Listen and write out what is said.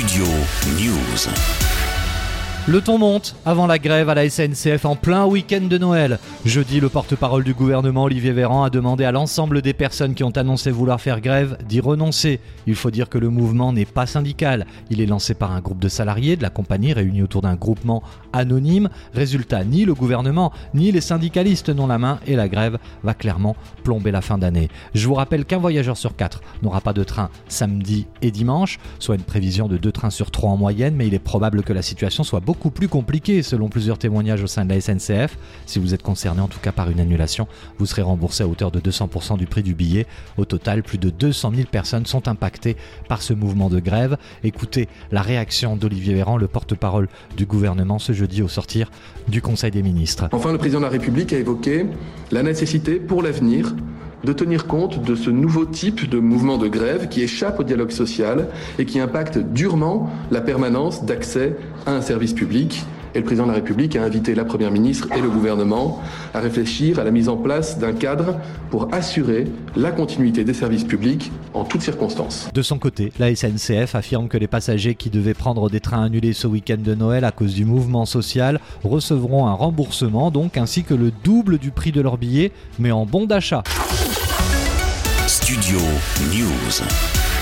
Studio News. Le ton monte avant la grève à la SNCF en plein week-end de Noël. Jeudi, le porte-parole du gouvernement, Olivier Véran, a demandé à l'ensemble des personnes qui ont annoncé vouloir faire grève d'y renoncer. Il faut dire que le mouvement n'est pas syndical. Il est lancé par un groupe de salariés de la compagnie réunis autour d'un groupement anonyme. Résultat, ni le gouvernement ni les syndicalistes n'ont la main et la grève va clairement plomber la fin d'année. Je vous rappelle qu'un voyageur sur quatre n'aura pas de train samedi et dimanche, soit une prévision de deux trains sur trois en moyenne, mais il est probable que la situation soit beaucoup plus compliqué selon plusieurs témoignages au sein de la SNCF. Si vous êtes concerné en tout cas par une annulation, vous serez remboursé à hauteur de 200% du prix du billet. Au total, plus de 200 000 personnes sont impactées par ce mouvement de grève. Écoutez la réaction d'Olivier Véran, le porte-parole du gouvernement, ce jeudi au sortir du Conseil des ministres. Enfin, le président de la République a évoqué la nécessité pour l'avenir de tenir compte de ce nouveau type de mouvement de grève qui échappe au dialogue social et qui impacte durement la permanence d'accès à un service public et le président de la République a invité la Première ministre et le gouvernement à réfléchir à la mise en place d'un cadre pour assurer la continuité des services publics en toutes circonstances. De son côté, la SNCF affirme que les passagers qui devaient prendre des trains annulés ce week-end de Noël à cause du mouvement social recevront un remboursement donc ainsi que le double du prix de leur billet mais en bon d'achat. Studio News.